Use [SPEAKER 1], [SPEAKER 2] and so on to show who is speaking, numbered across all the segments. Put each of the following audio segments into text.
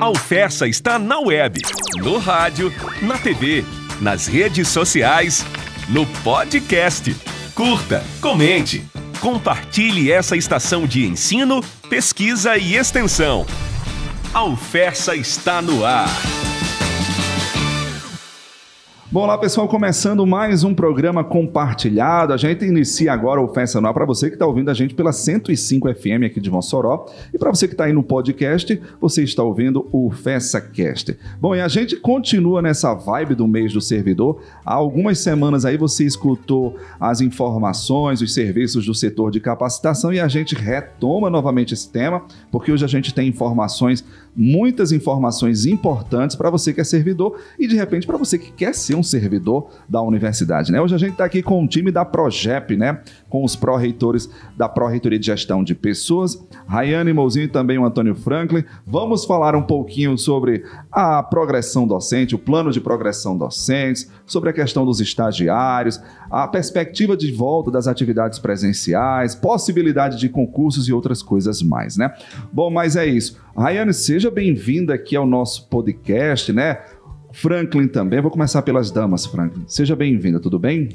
[SPEAKER 1] A oferta está na web, no rádio, na TV, nas redes sociais, no podcast. Curta, comente, compartilhe essa estação de ensino, pesquisa e extensão. A oferta está no ar.
[SPEAKER 2] Bom, lá pessoal, começando mais um programa compartilhado. A gente inicia agora o Festa Anual para você que está ouvindo a gente pela 105 FM aqui de Mossoró. E para você que está aí no podcast, você está ouvindo o FessaCast. Bom, e a gente continua nessa vibe do mês do servidor. Há algumas semanas aí você escutou as informações, os serviços do setor de capacitação e a gente retoma novamente esse tema, porque hoje a gente tem informações, muitas informações importantes para você que é servidor e de repente para você que quer ser um servidor da universidade. Né? Hoje a gente está aqui com o time da Progep, né? com os pró-reitores da Pró-Reitoria de Gestão de Pessoas, Rayane Mouzinho e também o Antônio Franklin. Vamos falar um pouquinho sobre a progressão docente, o plano de progressão docentes, sobre a questão dos estagiários, a perspectiva de volta das atividades presenciais, possibilidade de concursos e outras coisas mais, né? Bom, mas é isso. Rayane, seja bem-vinda aqui ao nosso podcast, né? Franklin também. Vou começar pelas damas, Franklin. Seja bem-vinda, tudo bem?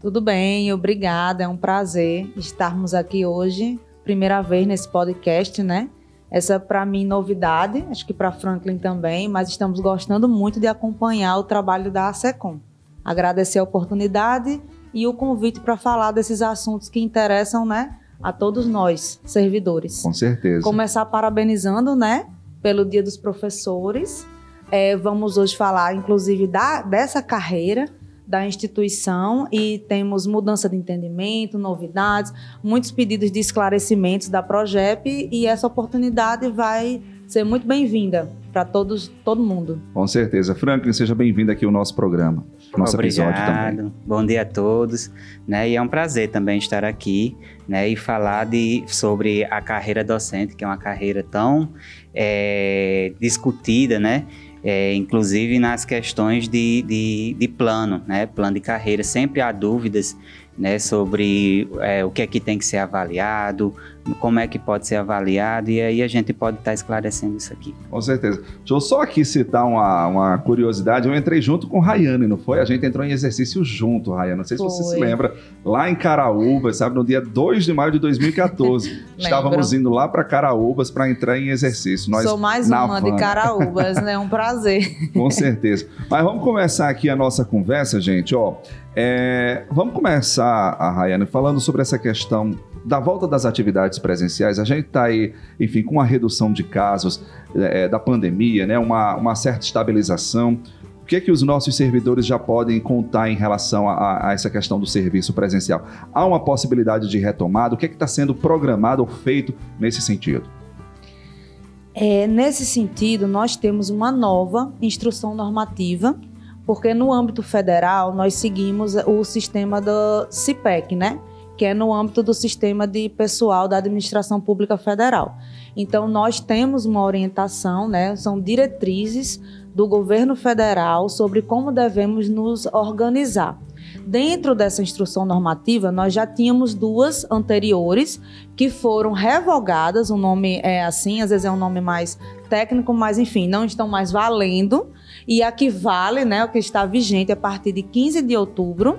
[SPEAKER 3] Tudo bem, obrigada. É um prazer estarmos aqui hoje, primeira vez nesse podcast, né? Essa para mim novidade, acho que para Franklin também, mas estamos gostando muito de acompanhar o trabalho da ASECOM. Agradecer a oportunidade e o convite para falar desses assuntos que interessam, né, a todos nós, servidores.
[SPEAKER 2] Com certeza.
[SPEAKER 3] Começar parabenizando, né, pelo Dia dos Professores é, vamos hoje falar, inclusive, da, dessa carreira da instituição e temos mudança de entendimento, novidades, muitos pedidos de esclarecimentos da Progep e essa oportunidade vai ser muito bem-vinda para todos, todo mundo.
[SPEAKER 2] Com certeza. Franklin, seja bem-vindo aqui ao nosso programa, nosso
[SPEAKER 4] Obrigado.
[SPEAKER 2] episódio também.
[SPEAKER 4] Bom dia a todos, né? E é um prazer também estar aqui, né? E falar de, sobre a carreira docente, que é uma carreira tão é, discutida, né? é, inclusive nas questões de, de, de, plano, né? plano de carreira. Sempre há dúvidas né, sobre é, o que é que tem que ser avaliado, como é que pode ser avaliado, e aí a gente pode estar tá esclarecendo isso aqui.
[SPEAKER 2] Com certeza. Deixa eu só aqui citar uma, uma curiosidade. Eu entrei junto com o Rayane, não foi? A gente entrou em exercício junto, Rayane. Não sei foi. se você se lembra. Lá em Caraúbas, sabe, no dia 2 de maio de 2014. estávamos indo lá para Caraúbas para entrar em exercício.
[SPEAKER 3] Nós, Sou mais uma de Caraúbas, né? Um prazer.
[SPEAKER 2] com certeza. Mas vamos começar aqui a nossa conversa, gente. Ó, é, vamos começar, a Rayane, falando sobre essa questão da volta das atividades presenciais. A gente está aí, enfim, com a redução de casos é, da pandemia, né, uma, uma certa estabilização. O que é que os nossos servidores já podem contar em relação a, a essa questão do serviço presencial? Há uma possibilidade de retomada? O que é que está sendo programado ou feito nesse sentido?
[SPEAKER 3] É, nesse sentido, nós temos uma nova instrução normativa porque no âmbito federal nós seguimos o sistema do CIPEC, né? Que é no âmbito do sistema de pessoal da administração pública federal. Então nós temos uma orientação, né? São diretrizes do governo federal sobre como devemos nos organizar. Dentro dessa instrução normativa, nós já tínhamos duas anteriores que foram revogadas. O nome é assim, às vezes é um nome mais técnico, mas enfim, não estão mais valendo. E a que vale, né, o que está vigente a partir de 15 de outubro,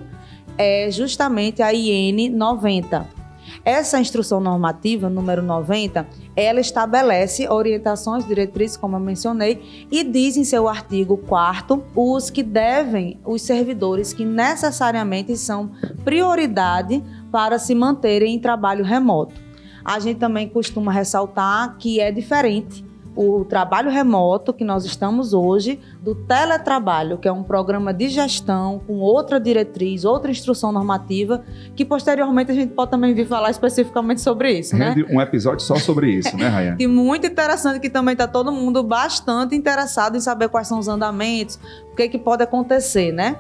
[SPEAKER 3] é justamente a IN 90. Essa instrução normativa, número 90, ela estabelece orientações, diretrizes, como eu mencionei, e diz em seu artigo 4 os que devem, os servidores que necessariamente são prioridade para se manterem em trabalho remoto. A gente também costuma ressaltar que é diferente o trabalho remoto que nós estamos hoje, do teletrabalho, que é um programa de gestão com outra diretriz, outra instrução normativa, que posteriormente a gente pode também vir falar especificamente sobre isso, né?
[SPEAKER 2] Um episódio só sobre isso, né, Rayane?
[SPEAKER 3] e muito interessante que também está todo mundo bastante interessado em saber quais são os andamentos, o que, é que pode acontecer, né?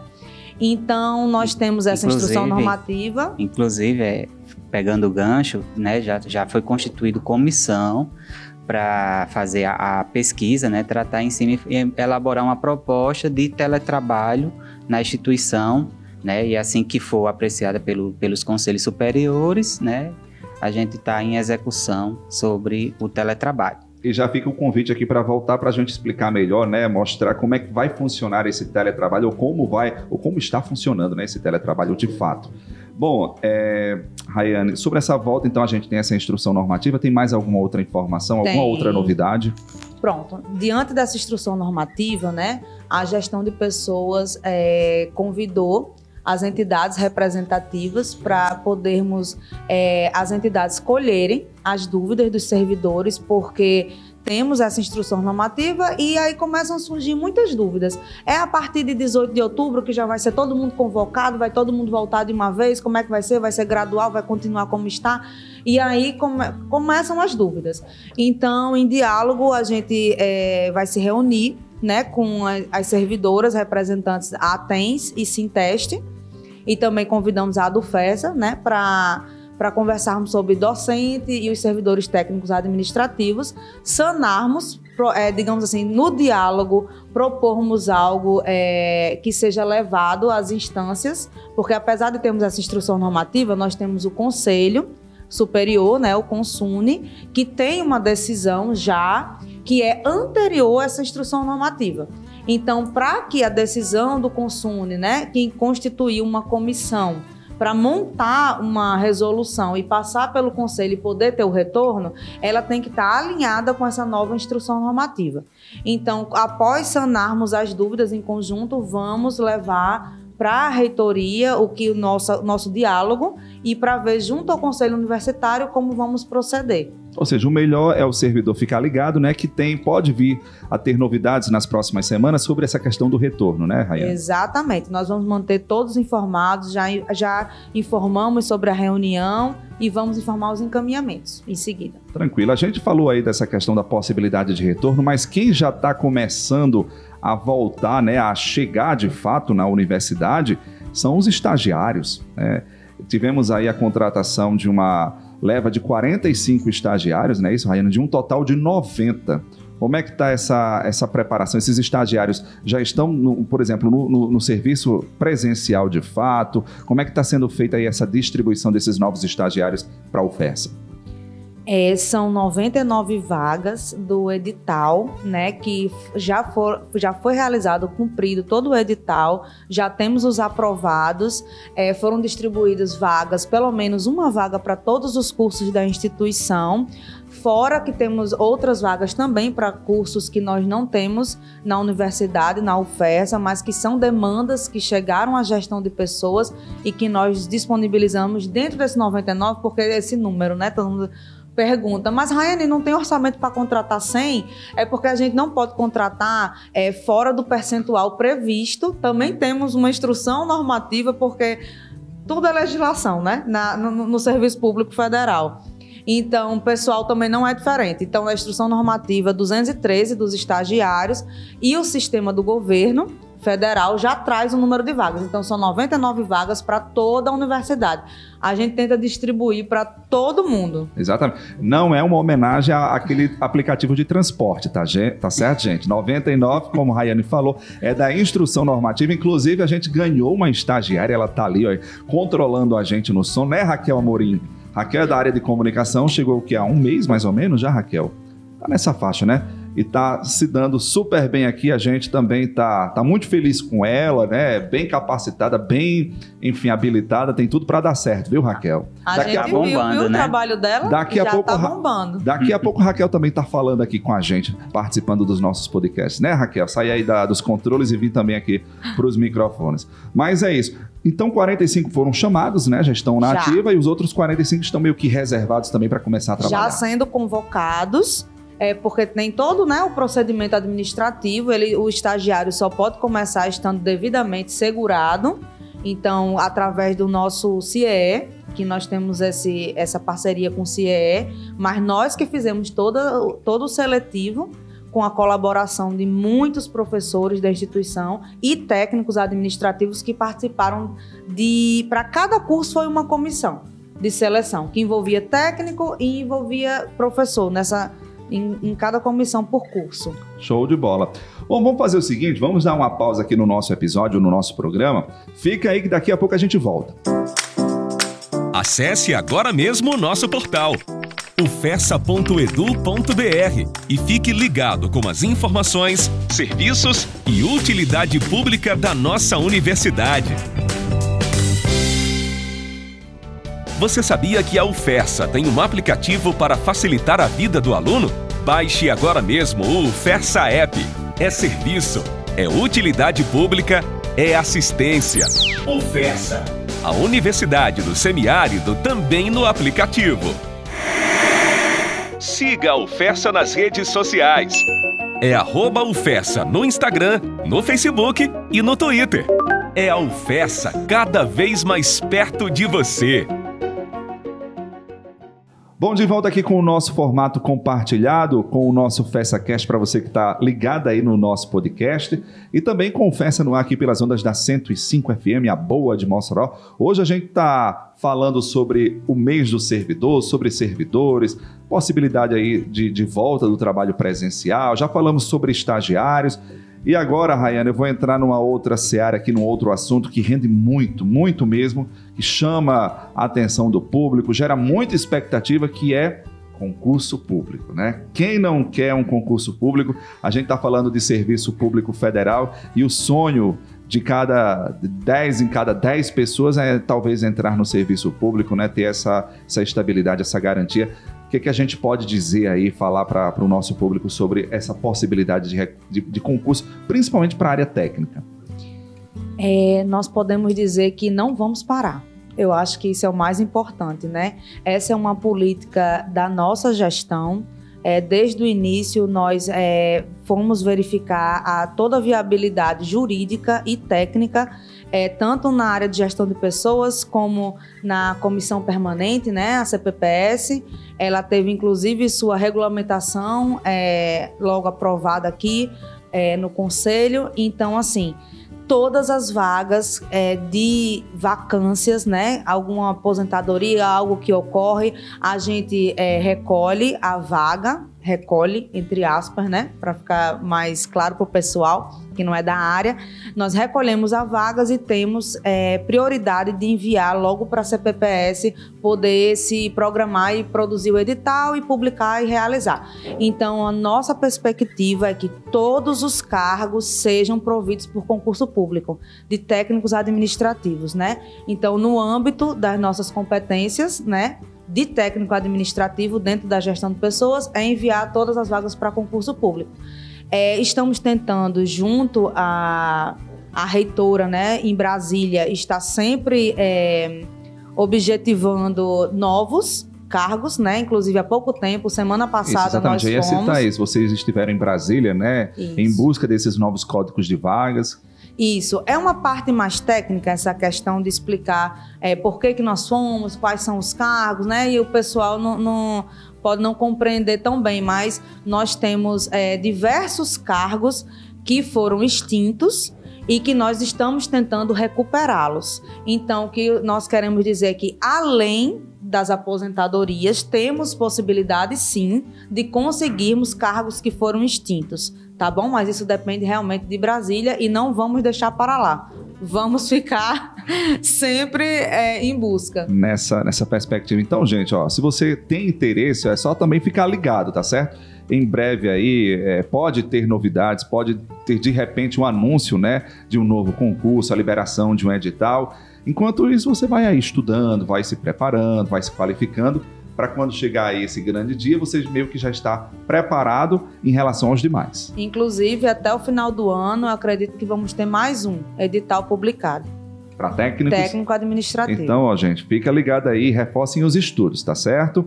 [SPEAKER 3] Então, nós temos essa inclusive, instrução normativa.
[SPEAKER 4] Inclusive, é, pegando o gancho, né, já, já foi constituído comissão para fazer a, a, pesquisa, né, tratar em cima e elaborar uma proposta de teletrabalho na instituição, né, e assim que for apreciada pelo, pelos conselhos superiores, né, a gente está em execução sobre o teletrabalho.
[SPEAKER 2] E já fica o convite aqui para voltar para a gente explicar melhor, né? Mostrar como é que vai funcionar esse teletrabalho, ou como vai, ou como está funcionando né, esse teletrabalho de fato. Bom, é, Rayane, sobre essa volta, então a gente tem essa instrução normativa. Tem mais alguma outra informação,
[SPEAKER 3] Tem.
[SPEAKER 2] alguma outra novidade?
[SPEAKER 3] Pronto. Diante dessa instrução normativa, né, a gestão de pessoas é, convidou as entidades representativas para podermos é, as entidades colherem as dúvidas dos servidores, porque temos essa instrução normativa e aí começam a surgir muitas dúvidas. É a partir de 18 de outubro que já vai ser todo mundo convocado, vai todo mundo voltar de uma vez? Como é que vai ser? Vai ser gradual? Vai continuar como está? E aí come, começam as dúvidas. Então, em diálogo, a gente é, vai se reunir né, com as servidoras representantes ATENS e Sinteste e também convidamos a Adufesa, né, para para conversarmos sobre docente e os servidores técnicos administrativos, sanarmos, é, digamos assim, no diálogo, propormos algo é, que seja levado às instâncias, porque apesar de termos essa instrução normativa, nós temos o conselho superior, né, o Consune, que tem uma decisão já que é anterior a essa instrução normativa. Então, para que a decisão do Consune, né, que constituiu uma comissão para montar uma resolução e passar pelo conselho e poder ter o retorno, ela tem que estar alinhada com essa nova instrução normativa. Então, após sanarmos as dúvidas em conjunto, vamos levar para a reitoria o que o nosso, nosso diálogo e para ver junto ao conselho universitário como vamos proceder.
[SPEAKER 2] Ou seja, o melhor é o servidor ficar ligado, né? Que tem, pode vir a ter novidades nas próximas semanas sobre essa questão do retorno, né, Rayane?
[SPEAKER 3] Exatamente. Nós vamos manter todos informados, já, já informamos sobre a reunião e vamos informar os encaminhamentos em seguida.
[SPEAKER 2] Tranquilo. A gente falou aí dessa questão da possibilidade de retorno, mas quem já está começando a voltar, né, a chegar de fato na universidade, são os estagiários. né? Tivemos aí a contratação de uma leva de 45 estagiários, né? Isso, Rayane, de um total de 90. Como é que está essa, essa preparação? Esses estagiários já estão, no- por exemplo, no, no- no serviço presencial de fato? Como é que está sendo feita aí essa distribuição desses novos estagiários para a UFESA?
[SPEAKER 3] É, são 99 vagas do edital, né? Que já, for, já foi realizado, cumprido todo o edital, já temos os aprovados, é, foram distribuídas vagas, pelo menos uma vaga para todos os cursos da instituição. Fora que temos outras vagas também para cursos que nós não temos na universidade, na UFESA, mas que são demandas que chegaram à gestão de pessoas e que nós disponibilizamos dentro desse 99, porque esse número, né? Todo mundo pergunta, mas Rayane, não tem orçamento para contratar 100? É porque a gente não pode contratar é, fora do percentual previsto. Também temos uma instrução normativa, porque tudo é legislação, né? Na- no, no Serviço Público Federal. Então, o pessoal também não é diferente. Então, a instrução normativa 213 dos estagiários e o sistema do governo federal já traz o número de vagas. Então, são 99 vagas para toda a universidade. A gente tenta distribuir para todo mundo.
[SPEAKER 2] Exatamente. Não é uma homenagem àquele aplicativo de transporte, tá, gen- tá certo, gente? 99, como a Rayane falou, é da instrução normativa. Inclusive, a gente ganhou uma estagiária, ela tá ali, ó, controlando a gente no som, né, Raquel Amorim? Raquel é da área de comunicação, chegou o que há um mês mais ou menos já, Raquel? Tá nessa faixa, né? E tá se dando super bem aqui. A gente também tá, tá muito feliz com ela, né? Bem capacitada, bem, enfim, habilitada. Tem tudo para dar certo, viu, Raquel?
[SPEAKER 3] A
[SPEAKER 2] Daqui
[SPEAKER 3] gente
[SPEAKER 2] a
[SPEAKER 3] viu,
[SPEAKER 4] bombando,
[SPEAKER 3] viu o
[SPEAKER 4] né?
[SPEAKER 3] trabalho dela
[SPEAKER 2] Daqui a
[SPEAKER 3] já
[SPEAKER 2] pouco
[SPEAKER 3] tá bombando.
[SPEAKER 2] Daqui a pouco a Raquel também tá falando aqui com a gente, participando dos nossos podcasts, né, Raquel? Sai aí da- dos controles e vim também aqui para os microfones. Mas é isso. Então, 45 foram chamados, né? Já estão na
[SPEAKER 3] Já.
[SPEAKER 2] ativa e os outros 45 estão meio que reservados também para começar a trabalhar.
[SPEAKER 3] já sendo convocados, é, porque tem todo né, o procedimento administrativo, ele, o estagiário só pode começar estando devidamente segurado. Então, através do nosso CIE, que nós temos esse, essa parceria com o CIE, mas nós que fizemos toda, todo o seletivo com a colaboração de muitos professores da instituição e técnicos administrativos que participaram de. Para cada curso foi uma comissão de seleção, que envolvia técnico e envolvia professor nessa, em, em cada comissão por curso.
[SPEAKER 2] Show de bola. Bom, vamos fazer o seguinte, vamos dar uma pausa aqui no nosso episódio, no nosso programa. Fica aí que daqui a pouco a gente volta.
[SPEAKER 1] Acesse agora mesmo o nosso portal ufessa.edu.br e fique ligado com as informações, serviços e utilidade pública da nossa universidade. Você sabia que a UFESA tem um aplicativo para facilitar a vida do aluno? Baixe agora mesmo o UFESA App. É serviço, é utilidade pública, é assistência. UFESA, a Universidade do Semiárido também no aplicativo. Siga a UFESA nas redes sociais. É arroba UFESA no Instagram, no Facebook e no Twitter. É a UFESA cada vez mais perto de você.
[SPEAKER 2] Bom, de volta aqui com o nosso formato compartilhado, com o nosso FessaCast para você que está ligado aí no nosso podcast e também com o Festa no ar aqui pelas ondas da 105 FM, a boa de Mossoró. Hoje a gente está falando sobre o mês do servidor, sobre servidores, possibilidade aí de, de volta do trabalho presencial, já falamos sobre estagiários. E agora, Rayane, eu vou entrar numa outra seara aqui, num outro assunto que rende muito, muito mesmo, que chama a atenção do público, gera muita expectativa, que é concurso público, né? Quem não quer um concurso público? A gente está falando de serviço público federal e o sonho de cada 10 em cada 10 pessoas é talvez entrar no serviço público, né? Ter essa, essa estabilidade, essa garantia. O que, que a gente pode dizer aí, falar para o nosso público sobre essa possibilidade de, de, de concurso, principalmente para a área técnica?
[SPEAKER 3] É, nós podemos dizer que não vamos parar. Eu acho que isso é o mais importante, né? Essa é uma política da nossa gestão. É, desde o início, nós é, fomos verificar a, toda a viabilidade jurídica e técnica é, tanto na área de gestão de pessoas como na comissão permanente, né, a CPPS. Ela teve inclusive sua regulamentação é, logo aprovada aqui é, no conselho. Então, assim, todas as vagas é, de vacâncias, né? Alguma aposentadoria, algo que ocorre, a gente é, recolhe a vaga recolhe, entre aspas, né, para ficar mais claro para o pessoal que não é da área, nós recolhemos as vagas e temos é, prioridade de enviar logo para a CPPS poder se programar e produzir o edital e publicar e realizar. Então, a nossa perspectiva é que todos os cargos sejam providos por concurso público, de técnicos administrativos, né? Então, no âmbito das nossas competências, né? de técnico administrativo dentro da gestão de pessoas é enviar todas as vagas para concurso público. É, estamos tentando, junto à, à reitora né, em Brasília, está sempre é, objetivando novos cargos, né? Inclusive há pouco tempo, semana passada
[SPEAKER 2] isso,
[SPEAKER 3] nós
[SPEAKER 2] fomos.
[SPEAKER 3] Eu ia citar
[SPEAKER 2] isso. Vocês estiveram em Brasília, né? Isso. Em busca desses novos códigos de vagas.
[SPEAKER 3] Isso. É uma parte mais técnica essa questão de explicar é, por que, que nós fomos, quais são os cargos, né? E o pessoal não, não pode não compreender tão bem, mas nós temos é, diversos cargos que foram extintos e que nós estamos tentando recuperá-los. Então, o que nós queremos dizer é que, além das aposentadorias, temos possibilidade sim de conseguirmos cargos que foram extintos tá bom? Mas isso depende realmente de Brasília e não vamos deixar para lá. Vamos ficar sempre é, em busca.
[SPEAKER 2] Nessa, nessa perspectiva. Então, gente, ó, se você tem interesse, é só também ficar ligado, tá certo? Em breve aí é, pode ter novidades, pode ter de repente um anúncio, né, de um novo concurso, a liberação de um edital. Enquanto isso, você vai aí estudando, vai se preparando, vai se qualificando para quando chegar esse grande dia, você meio que já está preparado em relação aos demais.
[SPEAKER 3] Inclusive, até o final do ano, eu acredito que vamos ter mais um edital publicado.
[SPEAKER 2] Para técnicos?
[SPEAKER 3] Técnico administrativo.
[SPEAKER 2] Então, ó, gente, fica ligado aí, reforcem os estudos, tá certo?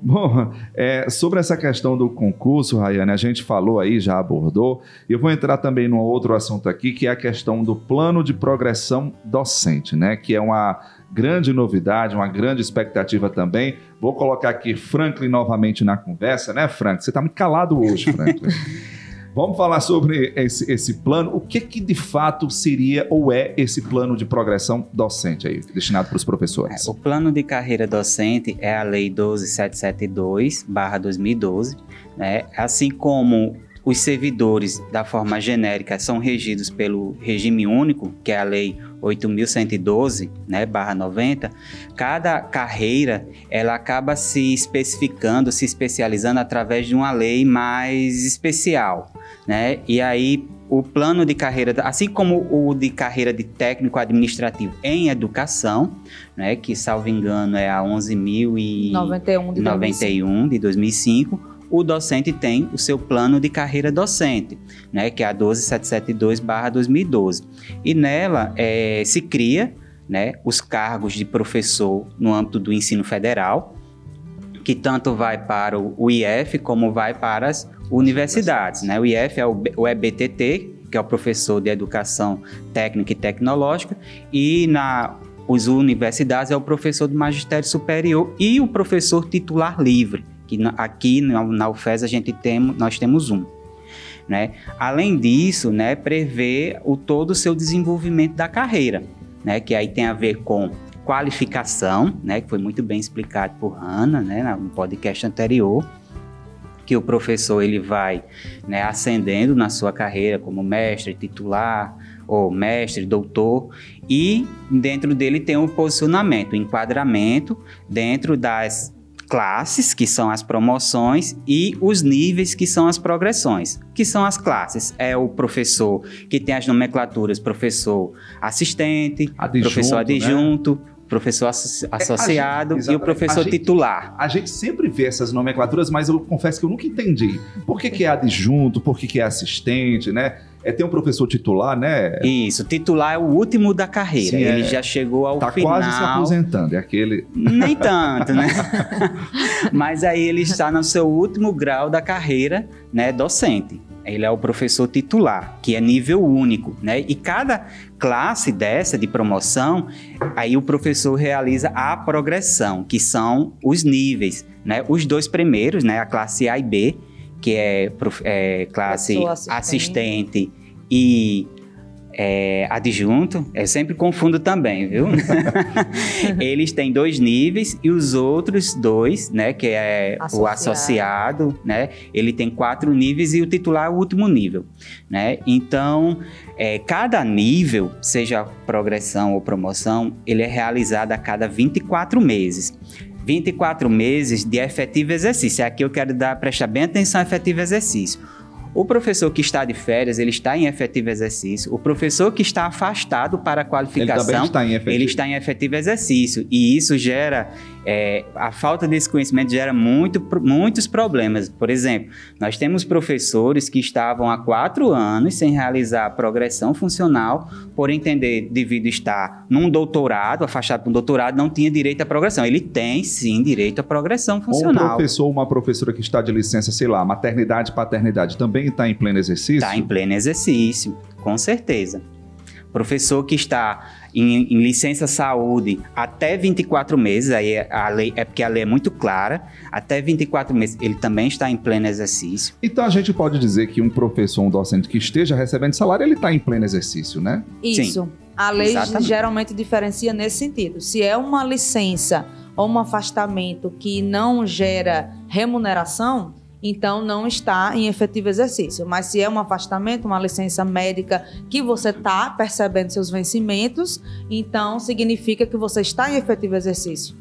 [SPEAKER 2] Bom, é, sobre essa questão do concurso, Rayane, a gente falou aí, já abordou, eu vou entrar também num outro assunto aqui, que é a questão do plano de progressão docente, né? Que é uma grande novidade, uma grande expectativa também. Vou colocar aqui Franklin novamente na conversa, né, Franklin? Você está muito calado hoje, Franklin. Vamos falar sobre esse, esse, plano. O que, que de fato seria ou é esse plano de progressão docente aí, destinado para os professores?
[SPEAKER 4] É, o plano de carreira docente é a Lei 12772-2012, né? assim como os servidores, da forma genérica, são regidos pelo regime único, que é a Lei 8.112, né, barra 90, cada carreira ela acaba se especificando, se especializando através de uma lei mais especial, né? E aí o plano de carreira, assim como o de carreira de técnico administrativo em educação, né, que salvo engano é a 11.091 de, 91, de 2005, o docente tem o seu plano de carreira docente, né, que é a 12772/2012. E nela é, se cria né, os cargos de professor no âmbito do ensino federal, que tanto vai para o IF como vai para as universidades. Né? O IF é o EBTT, que é o professor de educação técnica e tecnológica, e na os universidades é o professor do magistério superior e o professor titular livre, que aqui na UFES a gente tem, nós temos um. Né? Além disso, né, prevê o todo o seu desenvolvimento da carreira, né, que aí tem a ver com qualificação, né, que foi muito bem explicado por Hanna, né, no podcast anterior, que o professor ele vai né, ascendendo na sua carreira como mestre, titular, ou mestre, doutor, e dentro dele tem o um posicionamento, um enquadramento dentro das classes, que são as promoções, e os níveis, que são as progressões. Que são as classes? É o professor que tem as nomenclaturas professor assistente, adjunto, professor adjunto, né? Professor associado é, gente, e o professor
[SPEAKER 2] a
[SPEAKER 4] titular.
[SPEAKER 2] Gente, a gente sempre vê essas nomenclaturas, mas eu confesso que eu nunca entendi. Por que, que é adjunto, por que, que é assistente, né? É, tem um professor titular, né?
[SPEAKER 4] Isso, titular é o último da carreira. Sim, Ele é, já chegou ao
[SPEAKER 2] tá
[SPEAKER 4] final.
[SPEAKER 2] Tá quase se aposentando, é aquele.
[SPEAKER 4] Nem tanto, né? Mas aí ele está no seu último grau da carreira, né, docente. Ele é o professor titular, que é nível único, né? E cada classe dessa de promoção, aí o professor realiza a progressão, que são os níveis, né? Os dois primeiros, né? A classe A e B, que é, é classe assistente. assistente e é, adjunto, eu sempre confundo também, viu? Eles têm dois níveis e os outros dois, né, que é associado. o associado, né, ele tem quatro níveis e o titular é o último nível, né? Então, é, cada nível, seja progressão ou promoção, ele é realizado a cada 24 meses. 24 meses de efetivo exercício. Aqui eu quero dar, prestar bem atenção ao efetivo exercício. O professor que está de férias, ele está em efetivo exercício. O professor que está afastado para a qualificação, ele, está em efetivo, ele está em efetivo exercício. E isso gera é, a falta desse conhecimento gera muito, muitos problemas. Por exemplo, nós temos professores que estavam há quatro anos sem realizar a progressão funcional, por entender, devido estar num doutorado, afastado para um doutorado, não tinha direito à progressão. Ele tem, sim, direito à progressão funcional.
[SPEAKER 2] um professor ou uma professora que está de licença, sei lá, maternidade, paternidade, também está em pleno exercício?
[SPEAKER 4] Está em pleno exercício, com certeza. Professor que está em, em, licença saúde até 24 meses, aí é a lei, é porque a lei é muito clara, até 24 meses ele também está em pleno exercício.
[SPEAKER 2] Então a gente pode dizer que um professor, um docente que esteja recebendo salário, ele está em pleno exercício, né?
[SPEAKER 3] Isso. Sim, a lei exatamente. geralmente diferencia nesse sentido. Se é uma licença ou um afastamento que não gera remuneração, então não está em efetivo exercício. Mas se é um afastamento, uma licença médica que você está percebendo seus vencimentos, então significa que você está em efetivo exercício.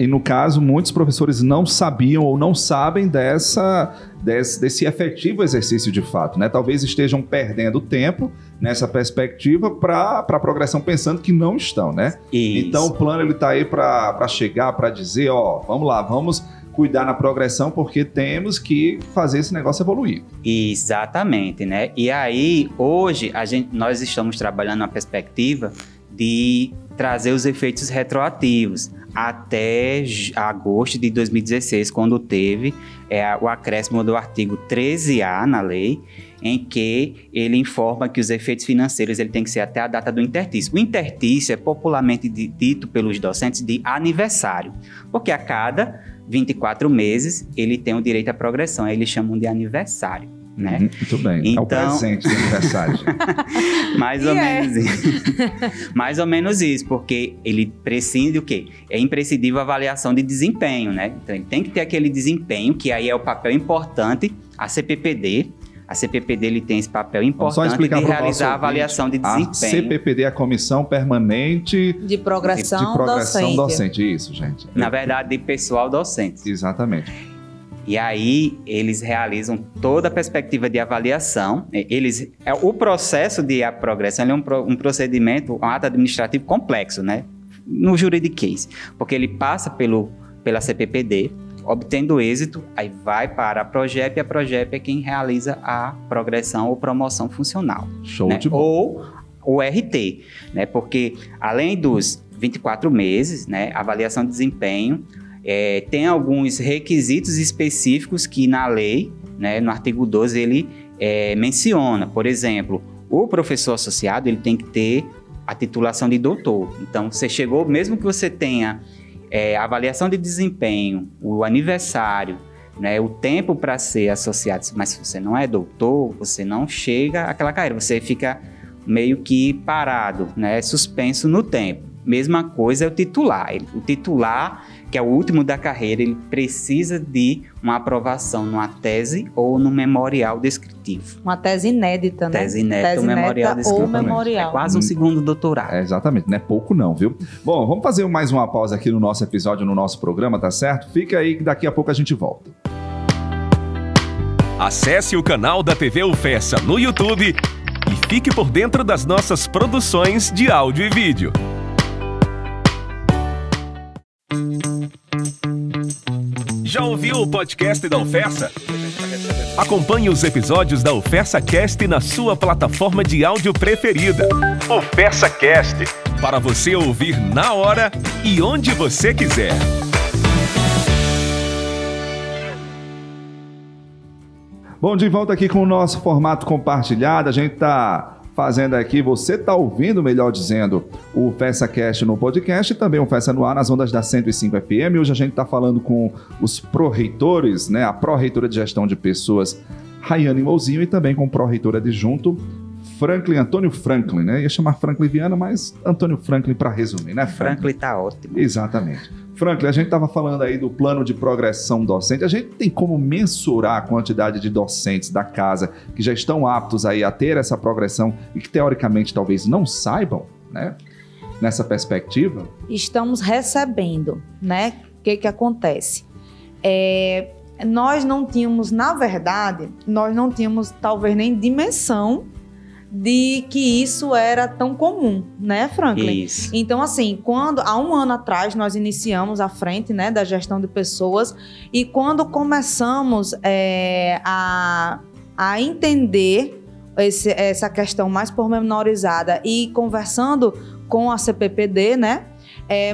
[SPEAKER 2] E no caso, muitos professores não sabiam ou não sabem dessa, desse, desse efetivo exercício de fato, né? Talvez estejam perdendo tempo nessa perspectiva para a progressão, pensando que não estão, né? Isso. Então o plano ele está aí para chegar, para dizer, ó, vamos lá, vamos cuidar na progressão, porque temos que fazer esse negócio evoluir.
[SPEAKER 4] Exatamente, né? E aí, hoje, a gente, nós estamos trabalhando na perspectiva de trazer os efeitos retroativos até agosto de 2016, quando teve é, o acréscimo do artigo 13A na lei, em que ele informa que os efeitos financeiros ele tem que ser até a data do intertício. O intertício é popularmente dito pelos docentes de aniversário, porque a cada 24 meses, ele tem o direito à progressão. Aí eles chamam de aniversário. Né? Uhum,
[SPEAKER 2] muito bem. Então... É o então- presente de aniversário.
[SPEAKER 4] mais ou yeah. menos isso. mais ou menos isso, porque ele prescinde o quê? É imprescindível a avaliação de desempenho, né? Então ele tem que ter aquele desempenho, que aí é o papel importante, a CPPD, A CPPD ele tem esse papel importante de realizar a avaliação de
[SPEAKER 2] A
[SPEAKER 4] desempenho.
[SPEAKER 2] CPPD é a Comissão Permanente
[SPEAKER 3] De progressão,
[SPEAKER 2] de Progressão
[SPEAKER 3] docente.
[SPEAKER 2] Docente. Isso, gente.
[SPEAKER 4] Na verdade, de pessoal docente.
[SPEAKER 2] Exatamente.
[SPEAKER 4] E aí eles realizam toda a perspectiva de avaliação. Eles, é, o processo de a progressão ele é um, um procedimento, um ato administrativo complexo, né? No juridiquês, porque ele passa pelo, pela CPPD, obtendo êxito, aí vai para a Progep, e a Progep é quem realiza a progressão ou promoção funcional.
[SPEAKER 2] Show
[SPEAKER 4] né?
[SPEAKER 2] de bola.
[SPEAKER 4] Ou o RT, né? Porque além dos 24 meses, né, avaliação de desempenho, é, tem alguns requisitos específicos que na lei, né, no artigo 12, ele é, menciona. Por exemplo, o professor associado ele tem que ter a titulação de doutor. Então, você chegou, mesmo que você tenha é, avaliação de desempenho, o aniversário, né, o tempo para ser associado, mas se você não é doutor, você não chega àquela carreira, você fica meio que parado, né, suspenso no tempo. Mesma coisa é o titular. O titular, que é o último da carreira, ele precisa de uma aprovação numa tese ou no memorial descritivo.
[SPEAKER 3] Uma tese inédita, né?
[SPEAKER 4] Tese inédita,
[SPEAKER 3] Tese
[SPEAKER 4] ou memorial
[SPEAKER 3] inédita
[SPEAKER 4] descritivo.
[SPEAKER 3] ou memorial.
[SPEAKER 4] É quase um segundo doutorado.
[SPEAKER 2] É, exatamente, não é pouco não, viu? Bom, vamos fazer mais uma pausa aqui no nosso episódio, no nosso programa, tá certo? Fica aí que daqui a pouco a gente volta.
[SPEAKER 1] Acesse o canal da TV UFESA no YouTube e fique por dentro das nossas produções de áudio e vídeo. Já ouviu o podcast da UFESA? Acompanhe os episódios da UFESA Cast na sua plataforma de áudio preferida. UFESA Cast, para você ouvir na hora e onde você quiser.
[SPEAKER 2] Bom, de volta aqui com o nosso formato compartilhado. A gente tá fazendo aqui, você tá ouvindo, melhor dizendo, o Festa Cast no podcast e também o Festa no ar nas ondas da 105 FM. Hoje a gente tá falando com os pró-reitores, né? A pró-reitora de gestão de pessoas, Rayane Mouzinho, e também com o pró-reitor adjunto, Franklin, Antônio Franklin, né? Ia chamar Franklin Viana, mas Antônio Franklin para resumir, né, Franklin?
[SPEAKER 4] Franklin tá ótimo.
[SPEAKER 2] Exatamente. Franklin, a gente estava falando aí do plano de progressão docente. A gente tem como mensurar a quantidade de docentes da casa que já estão aptos aí a ter essa progressão e que teoricamente talvez não saibam, né? Nessa perspectiva.
[SPEAKER 3] estamos recebendo, né? O que que acontece? É, nós não tínhamos, na verdade, nós não tínhamos talvez nem dimensão de que isso era tão comum, né, Franklin?
[SPEAKER 4] Isso.
[SPEAKER 3] Então, assim, quando há um ano atrás nós iniciamos a frente né, da gestão de pessoas e quando começamos é, a, a entender esse- essa questão mais pormenorizada e conversando com a CPPD, né, é,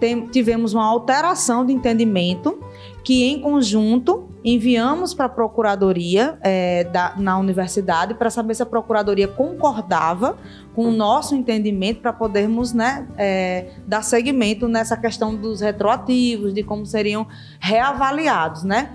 [SPEAKER 3] tem- tivemos uma alteração de entendimento que, em conjunto, enviamos para a Procuradoria é, da- na universidade para saber se a Procuradoria concordava com o nosso entendimento para podermos né, é, dar seguimento nessa questão dos retroativos, de como seriam reavaliados. Né?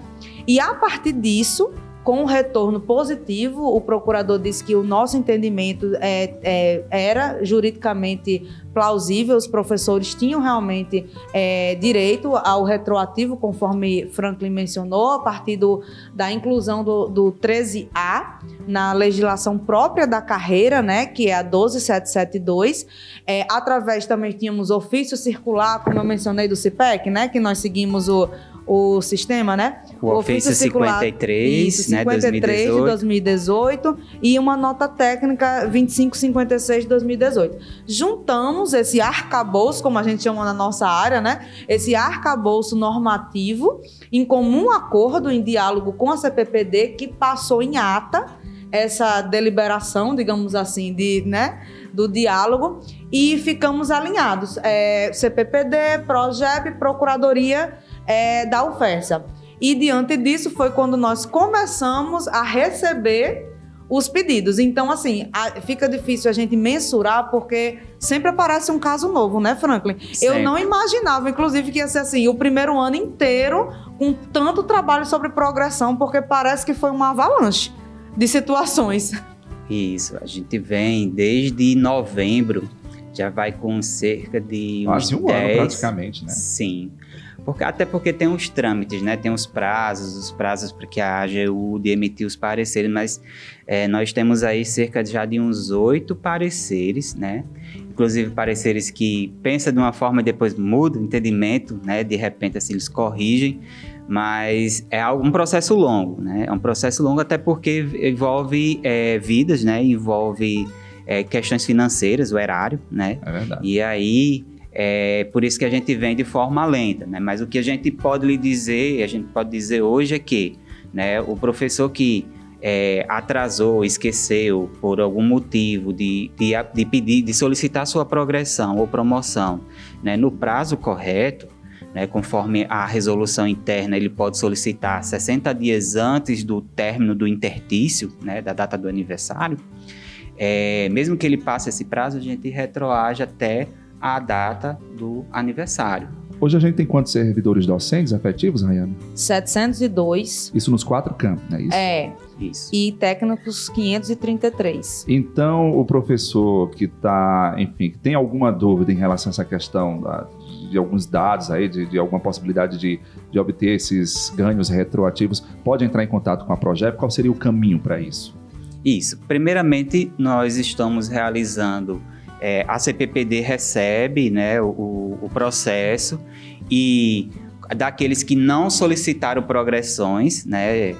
[SPEAKER 3] E a partir disso, com um retorno positivo, o procurador disse que o nosso entendimento é, é, era juridicamente plausível, os professores tinham realmente é, direito ao retroativo, conforme Franklin mencionou, a partir do, da inclusão do, do 13A na legislação própria da carreira, né, que é a 12772. É, através também tínhamos ofício circular, como eu mencionei do CIPEC, né, que nós seguimos o, o sistema, né?
[SPEAKER 4] O ofício 53,
[SPEAKER 3] Isso,
[SPEAKER 4] né,
[SPEAKER 3] 53 de
[SPEAKER 4] 2018.
[SPEAKER 3] 2018 e uma nota técnica 2556 de 2018. Juntamos esse arcabouço, como a gente chama na nossa área, né? Esse arcabouço normativo em comum acordo, em diálogo com a CPPD, que passou em ata essa deliberação, digamos assim, de, né, do diálogo e ficamos alinhados. É, CPPD, PROGEP, Procuradoria é, da UFESA. E diante disso foi quando nós começamos a receber os pedidos. Então, assim, a- fica difícil a gente mensurar porque sempre aparece um caso novo, né, Franklin? Eu
[SPEAKER 4] Sempre.
[SPEAKER 3] não imaginava, inclusive, que ia ser assim, o primeiro ano inteiro com tanto trabalho sobre progressão, porque parece que foi uma avalanche de situações.
[SPEAKER 4] Isso, a gente vem desde novembro, já vai com cerca de uns
[SPEAKER 2] Quase um ano
[SPEAKER 4] 10,
[SPEAKER 2] praticamente, né?
[SPEAKER 4] Sim, Porque, até porque tem os trâmites, né? Tem os prazos, os prazos para que a AGU de emitir os pareceres, mas é, nós temos aí cerca de, já de uns oito pareceres, né? Inclusive pareceres que pensa de uma forma e depois muda o entendimento, né? De repente assim eles corrigem, mas é um processo longo, né? É um processo longo até porque envolve é, vidas, né? Envolve é, questões financeiras, o erário, né?
[SPEAKER 2] É verdade.
[SPEAKER 4] E aí é por isso que a gente vem de forma lenta, né? Mas o que a gente pode lhe dizer, a gente pode dizer hoje é que, né, o professor que é, atrasou, esqueceu por algum motivo de, de, de, pedir, de solicitar sua progressão ou promoção, né, no prazo correto, né, conforme a resolução interna, ele pode solicitar 60 dias antes do término do intertício, né, da data do aniversário. É, mesmo que ele passe esse prazo, a gente retroage até a data do aniversário.
[SPEAKER 2] Hoje a gente tem quantos servidores docentes efetivos, Rayane?
[SPEAKER 3] 702.
[SPEAKER 2] Isso nos quatro campos, né? Isso.
[SPEAKER 3] É.
[SPEAKER 4] Isso.
[SPEAKER 3] E técnicos 533.
[SPEAKER 2] Então, o professor que está, enfim, que tem alguma dúvida em relação a essa questão da, de alguns dados aí, de, de alguma possibilidade de, de, obter esses ganhos retroativos, pode entrar em contato com a Progep. Qual seria o caminho para isso?
[SPEAKER 4] Isso. Primeiramente, nós estamos realizando é, a CPPD recebe né, o, o processo e daqueles que não solicitaram progressões, né,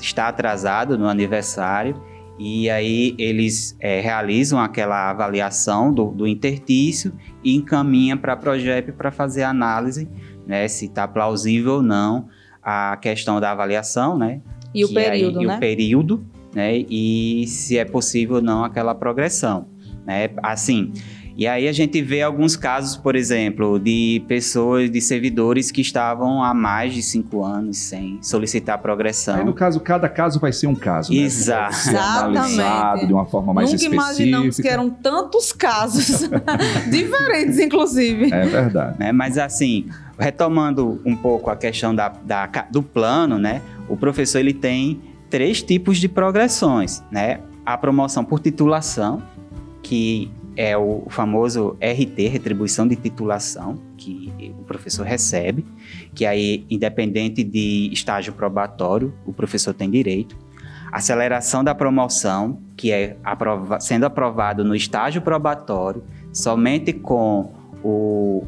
[SPEAKER 4] está atrasado no aniversário, e aí eles é, realizam aquela avaliação do, do intertício e encaminha para a Progep para fazer a análise, né, se está plausível ou não a questão da avaliação, né?
[SPEAKER 3] E o período,
[SPEAKER 4] aí,
[SPEAKER 3] né?
[SPEAKER 4] E o período, né? E se é possível ou não aquela progressão né? Assim, e aí a gente vê alguns casos, por exemplo, de pessoas, de servidores que estavam há mais de cinco anos sem solicitar progressão.
[SPEAKER 2] Aí, no caso, cada caso vai ser um caso, né?
[SPEAKER 4] Exato.
[SPEAKER 2] Analisado de uma forma mais
[SPEAKER 3] Nunca
[SPEAKER 2] específica.
[SPEAKER 3] imaginamos que eram tantos casos, diferentes, inclusive.
[SPEAKER 2] É verdade.
[SPEAKER 4] Né? Mas assim, retomando um pouco a questão da, da, do plano, né? O professor ele tem três tipos de progressões, né? A promoção por titulação, que é o famoso RT, retribuição de titulação, que o professor recebe, que aí, independente de estágio probatório, o professor tem direito. Aceleração da promoção, que é aprova sendo aprovado no estágio probatório, somente com o,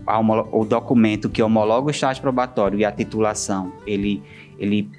[SPEAKER 4] o documento que homologa o estágio probatório e a titulação, ele, ele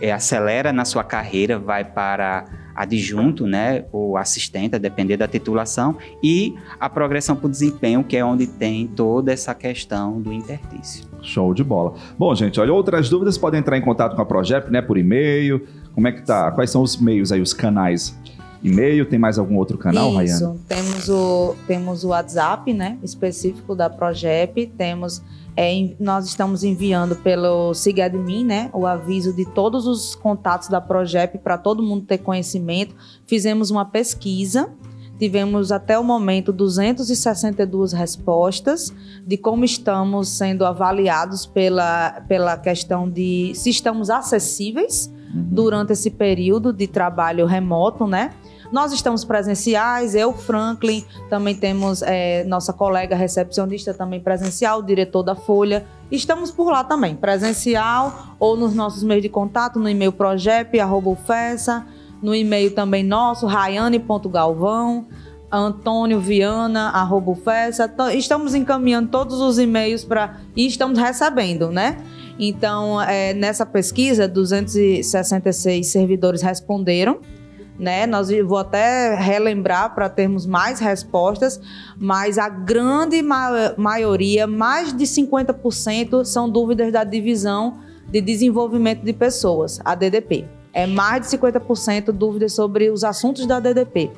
[SPEAKER 4] é, acelera na sua carreira, vai para adjunto, né, ou assistente, a depender da titulação, e a progressão por desempenho, que é onde tem toda essa questão do intertício.
[SPEAKER 2] Show de bola. Bom, gente, olha, outras dúvidas podem entrar em contato com a Progep, né, por e-mail. Como é que tá? Quais são os meios aí, os canais? E-mail, tem mais algum outro canal,
[SPEAKER 3] Isso,
[SPEAKER 2] Rayane?
[SPEAKER 3] temos o, temos o WhatsApp, né, específico da Progep, temos é, nós estamos enviando pelo SIGADMIN, né, o aviso de todos os contatos da Progep para todo mundo ter conhecimento. Fizemos uma pesquisa, tivemos até o momento 262 respostas de como estamos sendo avaliados pela, pela questão de se estamos acessíveis uhum. durante esse período de trabalho remoto, né? Nós estamos presenciais, eu, Franklin, também temos é, nossa colega recepcionista também presencial, diretor da Folha. Estamos por lá também, presencial ou nos nossos meios de contato, no e-mail projep.fessa, no e-mail também nosso, rayane.galvão, Antônio Viana, arroba Fessa. Estamos encaminhando todos os e-mails para e estamos recebendo, né? Então, é, nessa pesquisa, 266 servidores responderam né? Nós vou até relembrar para termos mais respostas, mas a grande ma maioria, mais de 50%, são dúvidas da divisão de desenvolvimento de pessoas, a DDP. É mais de 50% dúvidas sobre os assuntos da DDP,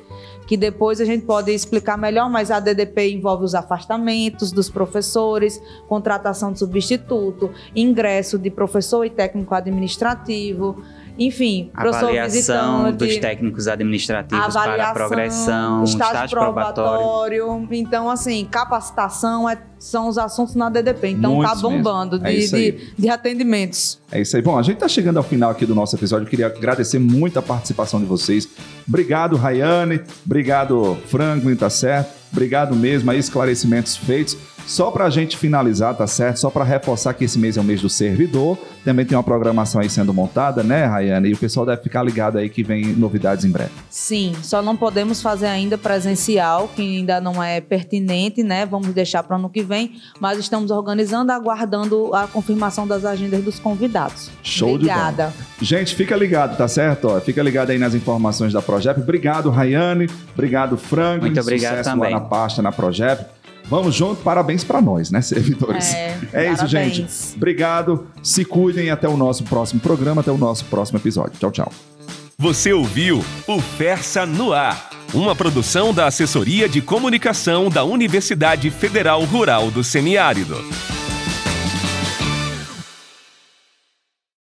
[SPEAKER 3] que depois a gente pode explicar melhor, mas a DDP envolve os afastamentos dos professores, contratação de substituto, ingresso de professor e técnico administrativo, enfim,
[SPEAKER 4] avaliação dos técnicos administrativos para a progressão, estágio, estágio probatório.
[SPEAKER 3] probatório. Então, assim, capacitação é, são os assuntos na DDP. Então, tá Muitos tá bombando é de, de, de, atendimentos.
[SPEAKER 2] É isso aí. Bom, a gente tá chegando ao final aqui do nosso episódio. Eu queria agradecer muito a participação de vocês. Obrigado, Rayane. Obrigado, Franklin, tá certo? Obrigado mesmo aí, esclarecimentos feitos. Só para a gente finalizar, tá certo? Só para reforçar que esse mês é o mês do servidor. Também tem uma programação aí sendo montada, né, Rayane? E o pessoal deve ficar ligado aí que vem novidades em breve.
[SPEAKER 3] Sim, só não podemos fazer ainda presencial, que ainda não é pertinente, né? Vamos deixar para ano que vem, mas estamos organizando, aguardando a confirmação das agendas dos convidados.
[SPEAKER 2] Show
[SPEAKER 3] Obrigada.
[SPEAKER 2] de bola. Gente, fica ligado, tá certo? Ó, fica ligado aí nas informações da Progep. Obrigado, Rayane. Obrigado, Frank.
[SPEAKER 4] Muito obrigado
[SPEAKER 2] Sucesso
[SPEAKER 4] também.
[SPEAKER 2] lá na pasta, na Progep. Vamos junto, parabéns para nós, né, servidores?
[SPEAKER 3] É,
[SPEAKER 2] É isso, gente. Obrigado, se cuidem até o nosso próximo programa, até o nosso próximo episódio. Tchau, tchau.
[SPEAKER 1] Você ouviu o Fersa no Ar, uma produção da Assessoria de Comunicação da Universidade Federal Rural do Semiárido.